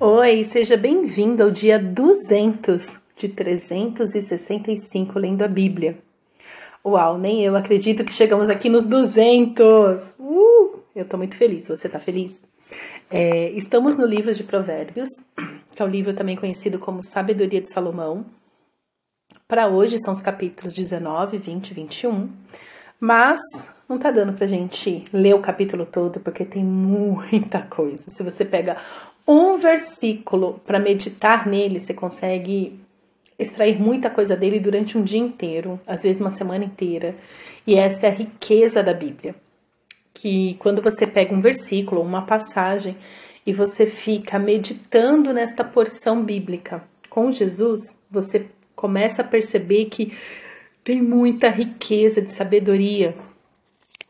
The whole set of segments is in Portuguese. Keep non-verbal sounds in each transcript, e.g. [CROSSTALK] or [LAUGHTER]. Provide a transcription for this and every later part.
Oi, seja bem-vindo ao dia 200 de 365 lendo a Bíblia. Uau, nem eu acredito que chegamos aqui nos 200! Uh, eu tô muito feliz, você tá feliz? É, estamos no livro de Provérbios, que é o livro também conhecido como Sabedoria de Salomão. Para hoje são os capítulos 19, 20 e 21. Mas não tá dando pra gente ler o capítulo todo porque tem muita coisa. Se você pega um versículo para meditar nele, você consegue extrair muita coisa dele durante um dia inteiro, às vezes uma semana inteira. E esta é a riqueza da Bíblia. Que quando você pega um versículo, uma passagem, e você fica meditando nesta porção bíblica com Jesus, você começa a perceber que tem muita riqueza de sabedoria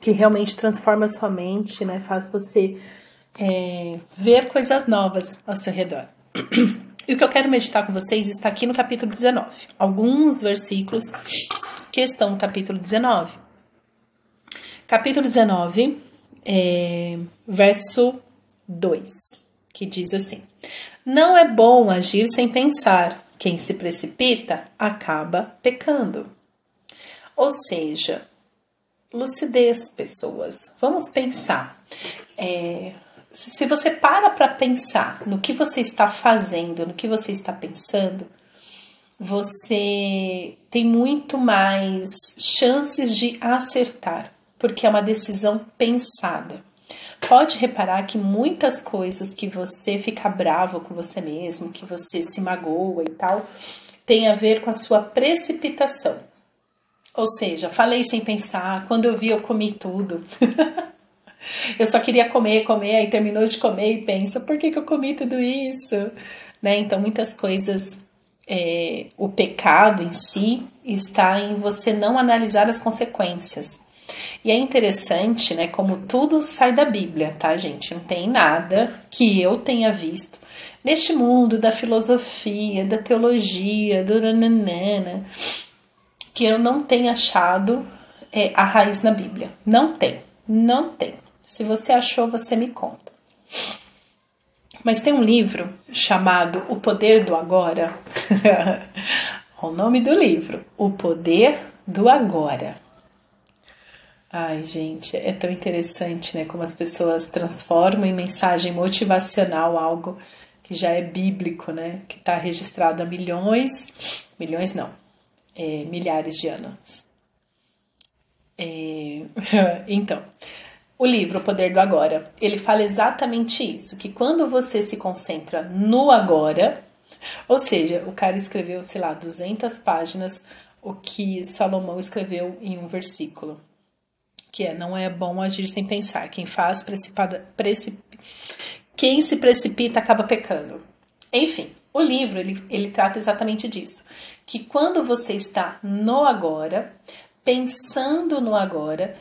que realmente transforma a sua mente, né? Faz você é, ver coisas novas ao seu redor. E o que eu quero meditar com vocês está aqui no capítulo 19. Alguns versículos que estão no capítulo 19. Capítulo 19, é, verso 2, que diz assim: Não é bom agir sem pensar. Quem se precipita acaba pecando. Ou seja, lucidez, pessoas. Vamos pensar. É, se você para para pensar no que você está fazendo, no que você está pensando, você tem muito mais chances de acertar, porque é uma decisão pensada. Pode reparar que muitas coisas que você fica bravo com você mesmo, que você se magoa e tal, tem a ver com a sua precipitação. Ou seja, falei sem pensar, quando eu vi eu comi tudo. [LAUGHS] eu só queria comer, comer, aí terminou de comer e pensa, por que, que eu comi tudo isso? Né? Então, muitas coisas, é, o pecado em si está em você não analisar as consequências. E é interessante, né, como tudo sai da Bíblia, tá, gente? Não tem nada que eu tenha visto neste mundo da filosofia, da teologia, do nananana, que eu não tenha achado é, a raiz na Bíblia. Não tem, não tem. Se você achou, você me conta. Mas tem um livro chamado O Poder do Agora. [LAUGHS] o nome do livro: O Poder do Agora. Ai, gente, é tão interessante, né? Como as pessoas transformam em mensagem motivacional algo que já é bíblico, né? Que está registrado há milhões, milhões não, é, milhares de anos. É, [LAUGHS] então, o livro O Poder do Agora, ele fala exatamente isso, que quando você se concentra no agora, ou seja, o cara escreveu, sei lá, 200 páginas, o que Salomão escreveu em um versículo, que é não é bom agir sem pensar, quem faz precipitada, precip, quem se precipita acaba pecando. Enfim, o livro ele, ele trata exatamente disso, que quando você está no agora, pensando no agora,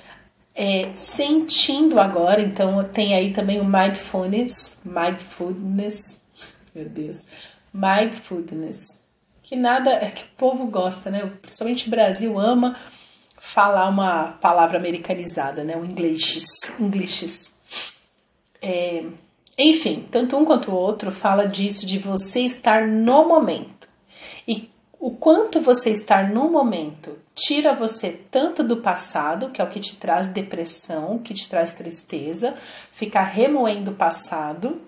é, sentindo agora, então tem aí também o mindfulness, mindfulness, meu Deus, mindfulness, que nada, é que o povo gosta, né? Principalmente o Brasil ama falar uma palavra americanizada, né? O inglês, inglês. É, enfim, tanto um quanto o outro fala disso de você estar no momento. O quanto você estar no momento tira você tanto do passado, que é o que te traz depressão, que te traz tristeza, ficar remoendo o passado.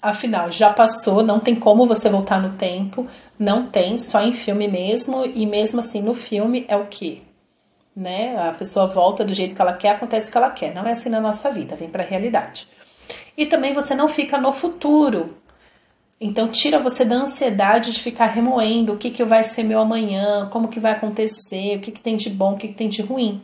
Afinal, já passou, não tem como você voltar no tempo, não tem, só em filme mesmo, e mesmo assim no filme é o que? Né? A pessoa volta do jeito que ela quer, acontece o que ela quer. Não é assim na nossa vida, vem para a realidade. E também você não fica no futuro, então tira você da ansiedade de ficar remoendo o que, que vai ser meu amanhã, como que vai acontecer, o que, que tem de bom, o que, que tem de ruim.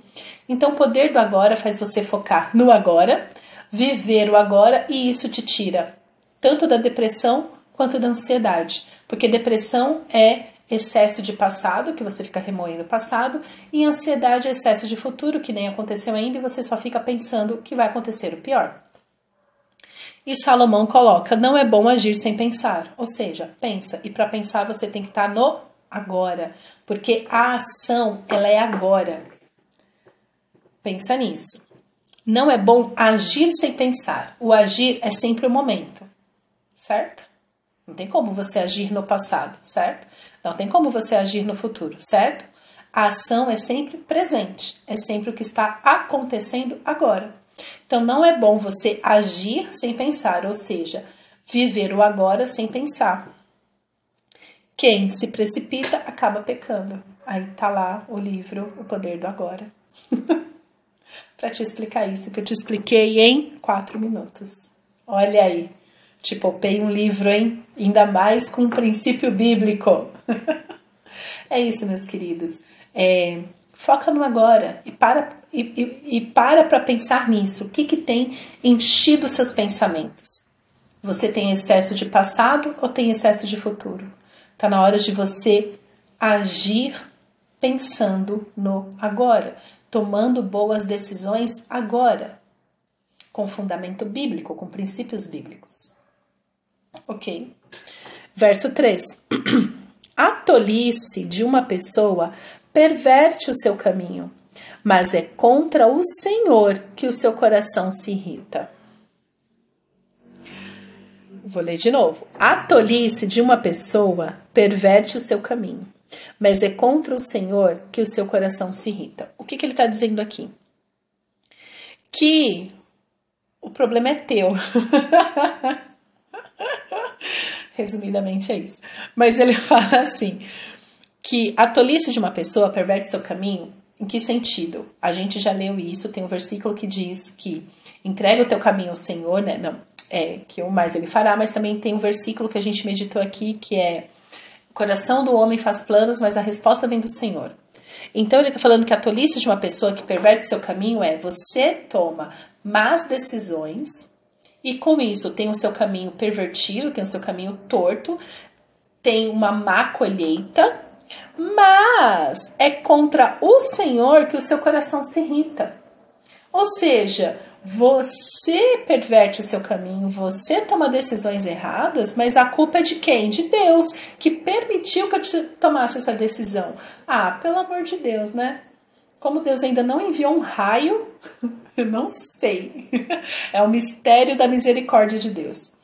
Então o poder do agora faz você focar no agora, viver o agora e isso te tira tanto da depressão quanto da ansiedade. Porque depressão é excesso de passado, que você fica remoendo o passado, e ansiedade é excesso de futuro, que nem aconteceu ainda, e você só fica pensando que vai acontecer o pior. E Salomão coloca: não é bom agir sem pensar. Ou seja, pensa. E para pensar você tem que estar tá no agora, porque a ação ela é agora. Pensa nisso. Não é bom agir sem pensar. O agir é sempre o momento, certo? Não tem como você agir no passado, certo? Não tem como você agir no futuro, certo? A ação é sempre presente, é sempre o que está acontecendo agora. Então não é bom você agir sem pensar, ou seja, viver o agora sem pensar. Quem se precipita acaba pecando. Aí tá lá o livro O Poder do Agora. [LAUGHS] para te explicar isso que eu te expliquei em quatro minutos. Olha aí, te poupei um livro, hein? Ainda mais com um princípio bíblico. [LAUGHS] é isso, meus queridos. É, foca no agora e para e, e, e para para pensar nisso. O que, que tem enchido seus pensamentos? Você tem excesso de passado ou tem excesso de futuro? Está na hora de você agir pensando no agora, tomando boas decisões agora, com fundamento bíblico, com princípios bíblicos. Ok? Verso 3. [CLEARS THROAT] A tolice de uma pessoa perverte o seu caminho, mas é contra o Senhor que o seu coração se irrita. Vou ler de novo. A tolice de uma pessoa perverte o seu caminho, mas é contra o Senhor que o seu coração se irrita. O que, que ele está dizendo aqui? Que o problema é teu. [LAUGHS] Resumidamente é isso. Mas ele [LAUGHS] fala assim: que a tolice de uma pessoa perverte seu caminho. Em que sentido? A gente já leu isso, tem um versículo que diz que entrega o teu caminho ao Senhor, né? Não, é que o mais ele fará, mas também tem um versículo que a gente meditou aqui que é o coração do homem faz planos, mas a resposta vem do Senhor. Então ele está falando que a tolice de uma pessoa que perverte seu caminho é você toma más decisões e com isso tem o seu caminho pervertido, tem o seu caminho torto, tem uma má colheita mas é contra o Senhor que o seu coração se irrita. Ou seja, você perverte o seu caminho, você toma decisões erradas, mas a culpa é de quem? De Deus, que permitiu que eu tomasse essa decisão. Ah, pelo amor de Deus, né? Como Deus ainda não enviou um raio, [LAUGHS] eu não sei. [LAUGHS] É o mistério da misericórdia de Deus.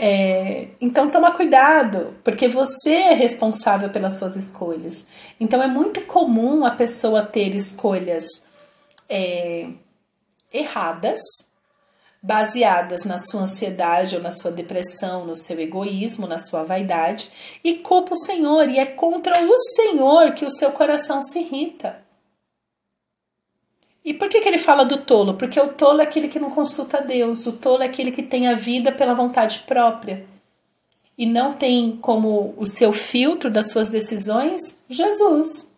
É, então toma cuidado, porque você é responsável pelas suas escolhas. Então é muito comum a pessoa ter escolhas é, erradas, baseadas na sua ansiedade ou na sua depressão, no seu egoísmo, na sua vaidade, e culpa o Senhor, e é contra o Senhor que o seu coração se irrita. E por que, que ele fala do tolo? Porque o tolo é aquele que não consulta Deus, o tolo é aquele que tem a vida pela vontade própria e não tem como o seu filtro das suas decisões Jesus.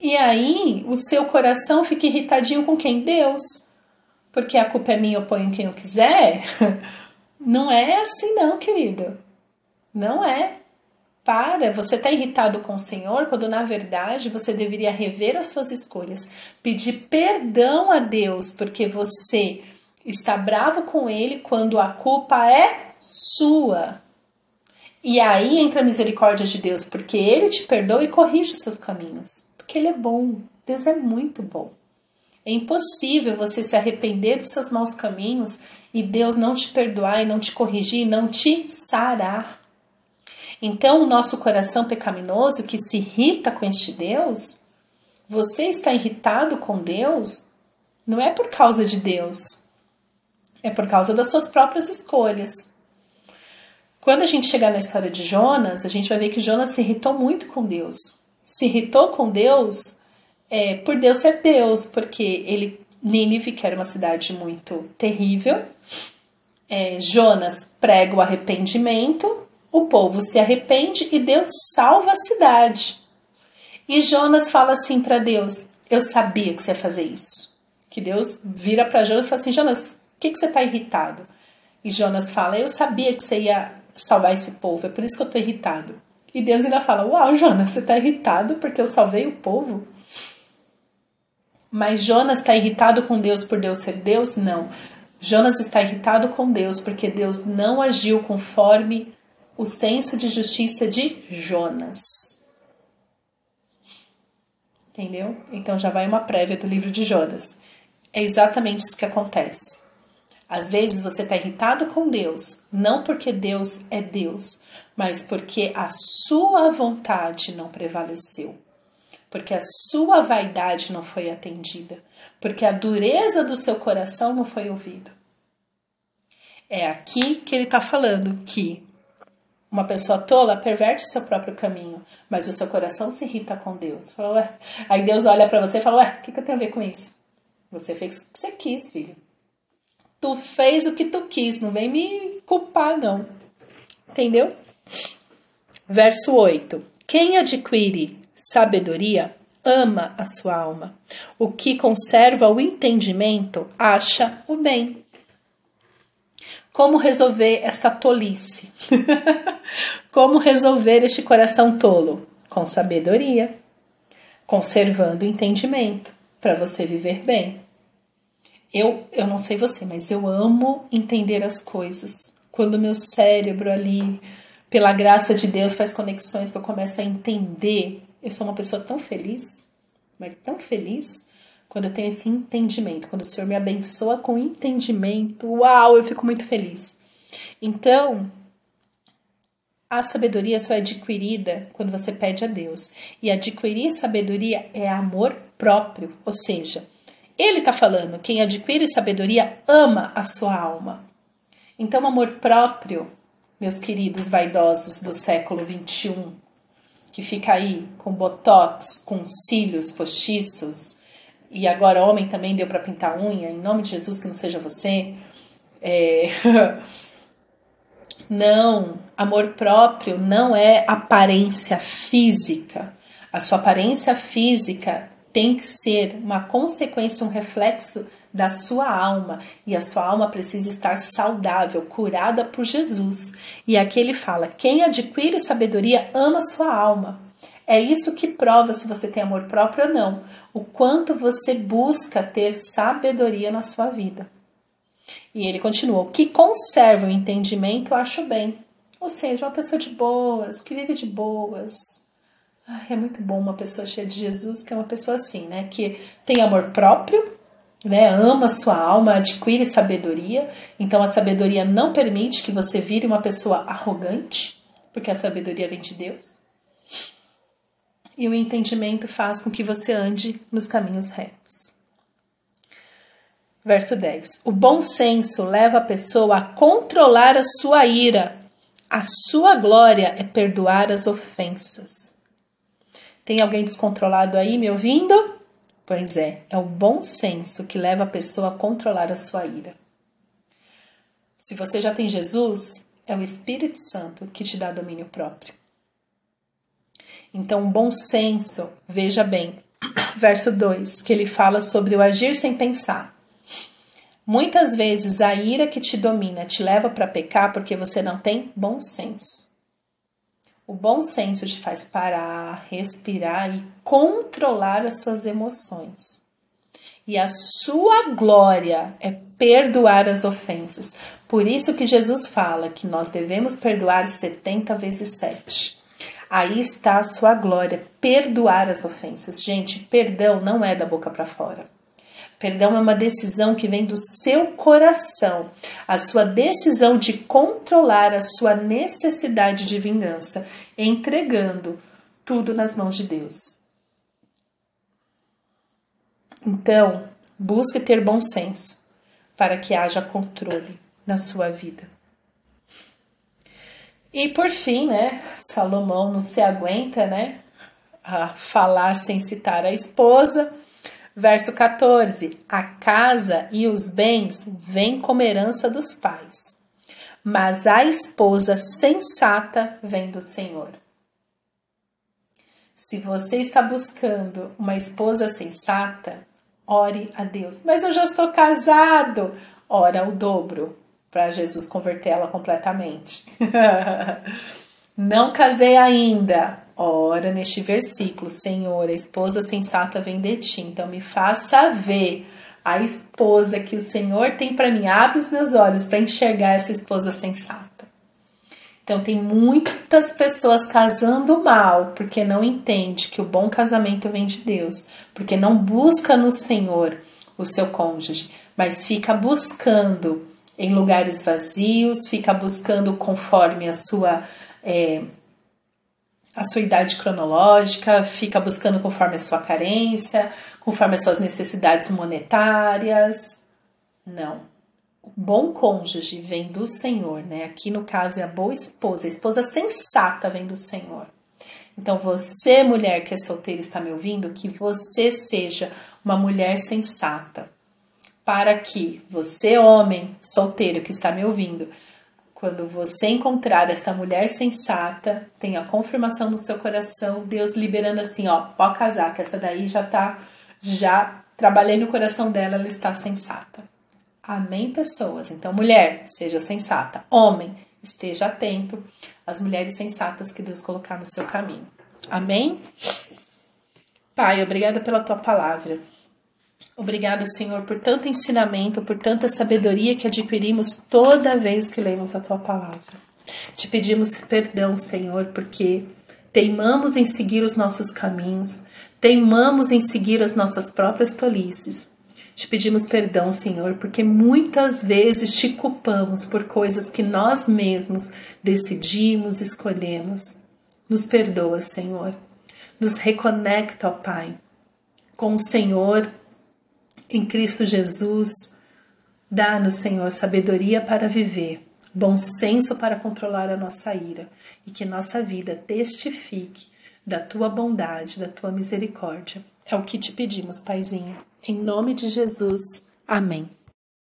E aí o seu coração fica irritadinho com quem? Deus. Porque a culpa é minha, eu ponho quem eu quiser. [LAUGHS] Não é assim, não, querido. Não é. Para, você está irritado com o Senhor quando na verdade você deveria rever as suas escolhas, pedir perdão a Deus porque você está bravo com Ele quando a culpa é sua. E aí entra a misericórdia de Deus, porque Ele te perdoa e corrige os seus caminhos, porque Ele é bom, Deus é muito bom. É impossível você se arrepender dos seus maus caminhos e Deus não te perdoar e não te corrigir e não te sarar. Então, o nosso coração pecaminoso que se irrita com este Deus, você está irritado com Deus, não é por causa de Deus, é por causa das suas próprias escolhas. Quando a gente chegar na história de Jonas, a gente vai ver que Jonas se irritou muito com Deus. Se irritou com Deus é, por Deus ser Deus, porque ele Nínive, que era uma cidade muito terrível, é, Jonas prega o arrependimento o povo se arrepende e Deus salva a cidade. E Jonas fala assim para Deus: Eu sabia que você ia fazer isso. Que Deus vira para Jonas e fala assim: Jonas, o que, que você está irritado? E Jonas fala: Eu sabia que você ia salvar esse povo, é por isso que eu estou irritado. E Deus ainda fala: Uau, Jonas, você está irritado porque eu salvei o povo? Mas Jonas está irritado com Deus por Deus ser Deus? Não. Jonas está irritado com Deus porque Deus não agiu conforme o senso de justiça de Jonas. Entendeu? Então já vai uma prévia do livro de Jonas. É exatamente isso que acontece. Às vezes você está irritado com Deus, não porque Deus é Deus, mas porque a sua vontade não prevaleceu, porque a sua vaidade não foi atendida, porque a dureza do seu coração não foi ouvida. É aqui que ele está falando que uma pessoa tola perverte seu próprio caminho, mas o seu coração se irrita com Deus. Fala, Aí Deus olha para você e fala: Ué, o que, que eu tenho a ver com isso? Você fez o que você quis, filho. Tu fez o que tu quis, não vem me culpar, não. Entendeu? Verso 8: Quem adquire sabedoria ama a sua alma. O que conserva o entendimento acha o bem. Como resolver esta tolice? [LAUGHS] Como resolver este coração tolo? Com sabedoria, conservando o entendimento, para você viver bem. Eu, eu não sei você, mas eu amo entender as coisas. Quando meu cérebro ali, pela graça de Deus, faz conexões que eu começo a entender, eu sou uma pessoa tão feliz, mas tão feliz, quando eu tenho esse entendimento, quando o Senhor me abençoa com entendimento, uau, eu fico muito feliz. Então, a sabedoria só é adquirida quando você pede a Deus. E adquirir sabedoria é amor próprio, ou seja, ele está falando: quem adquire sabedoria ama a sua alma. Então, amor próprio, meus queridos vaidosos do século 21, que fica aí com botox, com cílios postiços, e agora homem também deu para pintar unha, em nome de Jesus, que não seja você. É... [LAUGHS] não, amor próprio não é aparência física. A sua aparência física tem que ser uma consequência, um reflexo da sua alma. E a sua alma precisa estar saudável, curada por Jesus. E aqui ele fala: quem adquire sabedoria ama sua alma. É isso que prova se você tem amor próprio ou não. O quanto você busca ter sabedoria na sua vida. E ele continuou: que conserva o entendimento, acho bem. Ou seja, uma pessoa de boas, que vive de boas, Ai, é muito bom uma pessoa cheia de Jesus, que é uma pessoa assim, né? Que tem amor próprio, né? Ama sua alma, adquire sabedoria. Então a sabedoria não permite que você vire uma pessoa arrogante, porque a sabedoria vem de Deus. E o entendimento faz com que você ande nos caminhos retos. Verso 10. O bom senso leva a pessoa a controlar a sua ira. A sua glória é perdoar as ofensas. Tem alguém descontrolado aí me ouvindo? Pois é, é o bom senso que leva a pessoa a controlar a sua ira. Se você já tem Jesus, é o Espírito Santo que te dá domínio próprio. Então, bom senso, veja bem, verso 2, que ele fala sobre o agir sem pensar. Muitas vezes a ira que te domina te leva para pecar porque você não tem bom senso. O bom senso te faz parar, respirar e controlar as suas emoções. E a sua glória é perdoar as ofensas. Por isso que Jesus fala que nós devemos perdoar 70 vezes 7. Aí está a sua glória, perdoar as ofensas. Gente, perdão não é da boca para fora. Perdão é uma decisão que vem do seu coração, a sua decisão de controlar a sua necessidade de vingança, entregando tudo nas mãos de Deus. Então, busque ter bom senso para que haja controle na sua vida. E por fim, né, Salomão não se aguenta, né, a falar sem citar a esposa Verso 14: A casa e os bens vêm como herança dos pais, mas a esposa sensata vem do Senhor. Se você está buscando uma esposa sensata, ore a Deus. Mas eu já sou casado. Ora o dobro para Jesus converter ela completamente. [LAUGHS] Não casei ainda. Ora neste versículo, Senhor, a esposa sensata vem de ti. Então me faça ver a esposa que o Senhor tem para mim. Abre os meus olhos para enxergar essa esposa sensata. Então tem muitas pessoas casando mal porque não entende que o bom casamento vem de Deus, porque não busca no Senhor o seu cônjuge, mas fica buscando em lugares vazios, fica buscando conforme a sua é, a sua idade cronológica, fica buscando conforme a sua carência, conforme as suas necessidades monetárias. Não. O bom cônjuge vem do Senhor, né? Aqui no caso é a boa esposa, a esposa sensata vem do Senhor. Então, você, mulher que é solteira, está me ouvindo, que você seja uma mulher sensata. Para que você, homem solteiro que está me ouvindo, quando você encontrar esta mulher sensata, tenha confirmação no seu coração, Deus liberando assim, ó, pode casar, que essa daí já tá, já trabalhei no coração dela, ela está sensata. Amém, pessoas? Então, mulher, seja sensata. Homem, esteja atento às mulheres sensatas que Deus colocar no seu caminho. Amém? Pai, obrigada pela tua palavra. Obrigada, Senhor, por tanto ensinamento, por tanta sabedoria que adquirimos toda vez que lemos a tua palavra. Te pedimos perdão, Senhor, porque teimamos em seguir os nossos caminhos, teimamos em seguir as nossas próprias tolices. Te pedimos perdão, Senhor, porque muitas vezes te culpamos por coisas que nós mesmos decidimos, escolhemos. Nos perdoa, Senhor. Nos reconecta, ó Pai, com o Senhor em Cristo Jesus. Dá-nos, Senhor, sabedoria para viver, bom senso para controlar a nossa ira e que nossa vida testifique da tua bondade, da tua misericórdia. É o que te pedimos, Paizinho. Em nome de Jesus. Amém.